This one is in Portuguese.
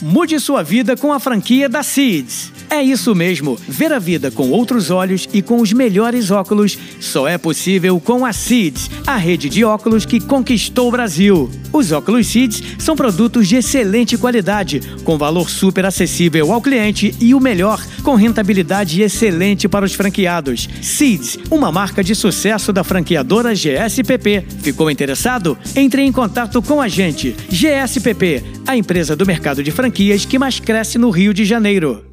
Mude sua vida com a franquia da Seeds. É isso mesmo, ver a vida com outros olhos e com os melhores óculos só é possível com a Seeds, a rede de óculos que conquistou o Brasil. Os óculos Seeds são produtos de excelente qualidade, com valor super acessível ao cliente e o melhor, com rentabilidade excelente para os franqueados. Seeds, uma marca de sucesso da franqueadora GSPP. Ficou interessado? Entre em contato com a gente. GSPP, a empresa do mercado de franquias que mais cresce no Rio de Janeiro.